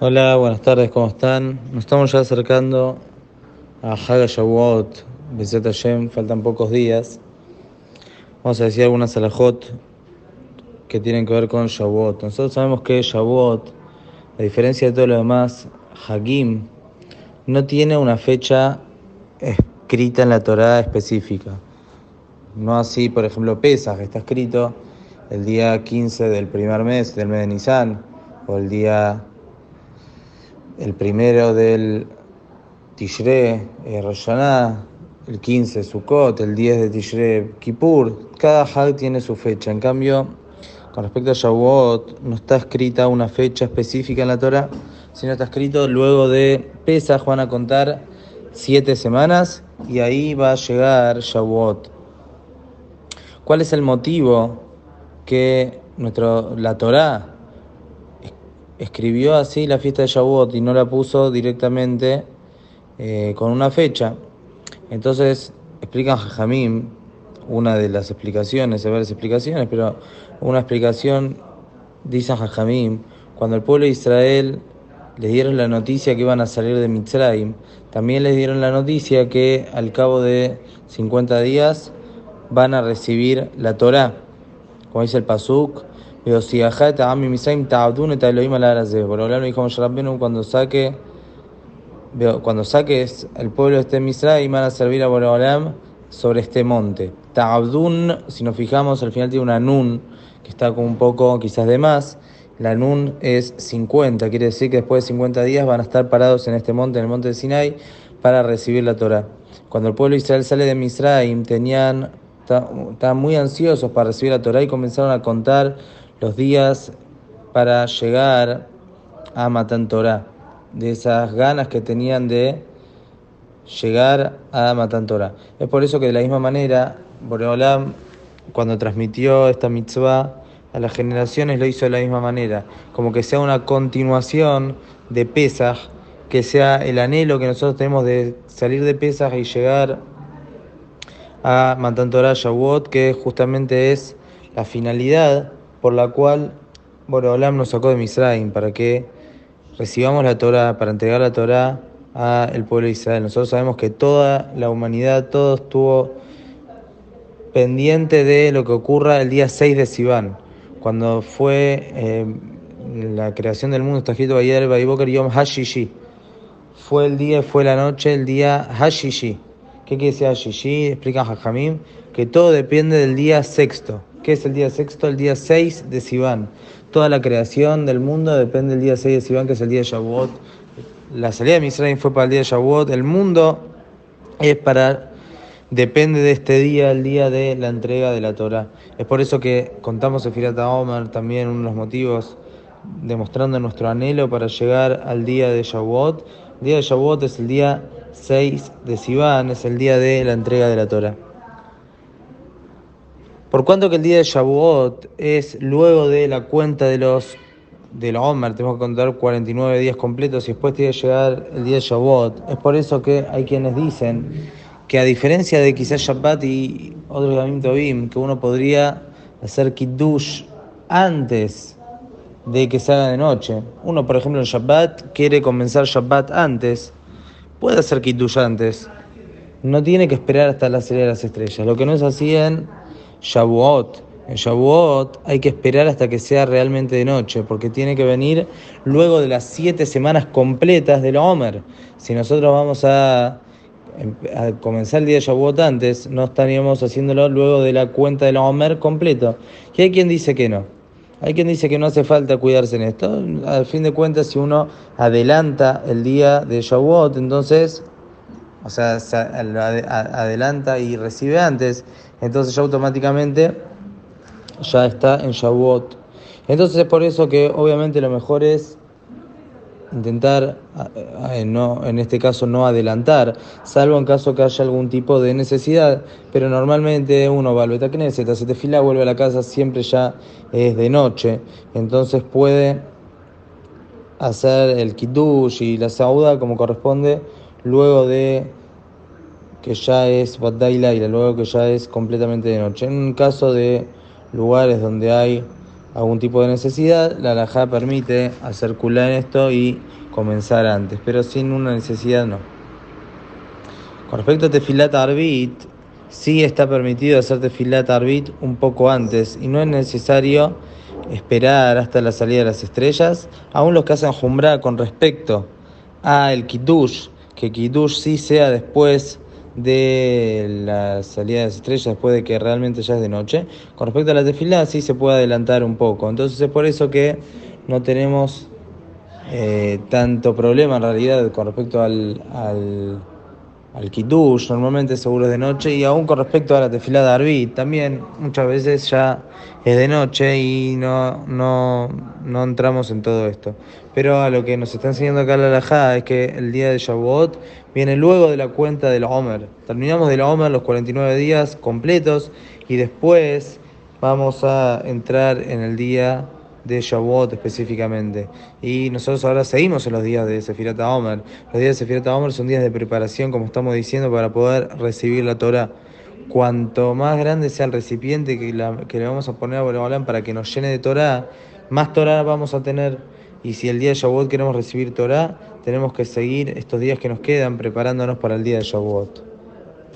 Hola, buenas tardes, ¿cómo están? Nos estamos ya acercando a Haga Shavuot, Bezet Hashem, faltan pocos días. Vamos a decir algunas alajot que tienen que ver con Shavuot. Nosotros sabemos que Shavuot, a diferencia de todo lo demás, Hagim, no tiene una fecha escrita en la Torah específica. No así, por ejemplo, Pesach, está escrito el día 15 del primer mes, del mes de Nisan, o el día el primero del Tishre, eh, Rosh el 15 Sukkot, el 10 de Tishre Kippur. Cada Hag tiene su fecha. En cambio, con respecto a Shavuot, no está escrita una fecha específica en la Torah, sino está escrito luego de Pesach van a contar siete semanas y ahí va a llegar Shavuot. ¿Cuál es el motivo que nuestro, la Torah escribió así la fiesta de Shavuot y no la puso directamente eh, con una fecha. Entonces explican Jajamim, una de las explicaciones, hay varias explicaciones, pero una explicación dice Jajamim, cuando el pueblo de Israel les dieron la noticia que iban a salir de Mitzrayim, también les dieron la noticia que al cabo de 50 días van a recibir la Torah, como dice el Pasuk, cuando saque cuando saques el pueblo de este Misraim van a servir a Boreolam sobre este monte. Ta'abdun, si nos fijamos, al final tiene una nun que está con un poco quizás de más. La nun es 50, quiere decir que después de 50 días van a estar parados en este monte, en el monte de Sinai, para recibir la Torah. Cuando el pueblo de Israel sale de Misraim, tenían, estaban muy ansiosos para recibir la Torah y comenzaron a contar los días para llegar a Matan Torah, de esas ganas que tenían de llegar a Matan Torah. Es por eso que de la misma manera, Boreolam, cuando transmitió esta mitzvah a las generaciones, lo hizo de la misma manera, como que sea una continuación de Pesach, que sea el anhelo que nosotros tenemos de salir de Pesach y llegar a Matan Torah Shavuot, que justamente es la finalidad por la cual Borolam nos sacó de Misraim para que recibamos la Torah, para entregar la Torah al pueblo de Israel. Nosotros sabemos que toda la humanidad, todo estuvo pendiente de lo que ocurra el día 6 de Sivan, cuando fue eh, la creación del mundo, está escrito ayer, Baiboker Yom Hashishi. Fue el día, fue la noche, el día Hashishi. ¿Qué quiere decir Hashishi? Explica Jajamim que todo depende del día sexto. ¿Qué es el día sexto? El día 6 de Sivan. Toda la creación del mundo depende del día 6 de Sivan, que es el día de Shavuot. La salida de Misraim fue para el día de Shavuot. El mundo es para depende de este día, el día de la entrega de la Torah. Es por eso que contamos en Firata Omer también unos motivos demostrando nuestro anhelo para llegar al día de Shavuot. El día de Shavuot es el día 6 de Sivan, es el día de la entrega de la Torah. Por cuanto que el día de Shavuot es luego de la cuenta de los del Omer, tenemos que contar 49 días completos y después tiene que llegar el día de Shavuot. Es por eso que hay quienes dicen que a diferencia de quizás Shabbat y otros Yamim Tovim, que uno podría hacer Kiddush antes de que se haga de noche. Uno, por ejemplo, en Shabbat quiere comenzar Shabbat antes, puede hacer Kiddush antes. No tiene que esperar hasta la salida de las estrellas. Lo que no es así en Shavuot. En Shavuot hay que esperar hasta que sea realmente de noche, porque tiene que venir luego de las siete semanas completas del Omer. Si nosotros vamos a, comenzar el día de Shavuot antes, no estaríamos haciéndolo luego de la cuenta del Omer completo. Y hay quien dice que no. Hay quien dice que no hace falta cuidarse en esto. Al fin de cuentas, si uno adelanta el día de Shavuot, entonces o sea, adelanta y recibe antes, entonces ya automáticamente ya está en Shavuot. Entonces es por eso que obviamente lo mejor es intentar, no, en este caso no adelantar, salvo en caso que haya algún tipo de necesidad, pero normalmente uno va al Betacneset, hace fila, vuelve a la casa, siempre ya es de noche, entonces puede hacer el kiddush y la sauda como corresponde luego de que ya es Badai luego que ya es completamente de noche. En un caso de lugares donde hay algún tipo de necesidad, la alajá permite hacer en esto y comenzar antes, pero sin una necesidad no. Con respecto a tefilat arbit, sí está permitido hacer tefilat arbit un poco antes y no es necesario esperar hasta la salida de las estrellas, aún los que hacen jumbra con respecto a el kiddush, que kiddush sí sea después de la salida de las estrellas después de que realmente ya es de noche. Con respecto a la tefilá, sí se puede adelantar un poco. Entonces es por eso que no tenemos eh, tanto problema en realidad con respecto al, al, al kiddush, normalmente seguro es de noche, y aún con respecto a la tefilá de Arbit, también muchas veces ya es de noche y no, no, no entramos en todo esto. Pero a lo que nos está enseñando acá la Lajá es que el día de Shavuot viene luego de la cuenta del Omer. Terminamos del Omer los 49 días completos y después vamos a entrar en el día de Shavuot específicamente. Y nosotros ahora seguimos en los días de Sefirat Omer. Los días de Sefirat Omer son días de preparación, como estamos diciendo, para poder recibir la Torah. Cuanto más grande sea el recipiente que, que le vamos a poner a Boreolán para que nos llene de Torah, más Torah vamos a tener. Y si el día de Shavuot queremos recibir Torah, tenemos que seguir estos días que nos quedan preparándonos para el día de Shavuot.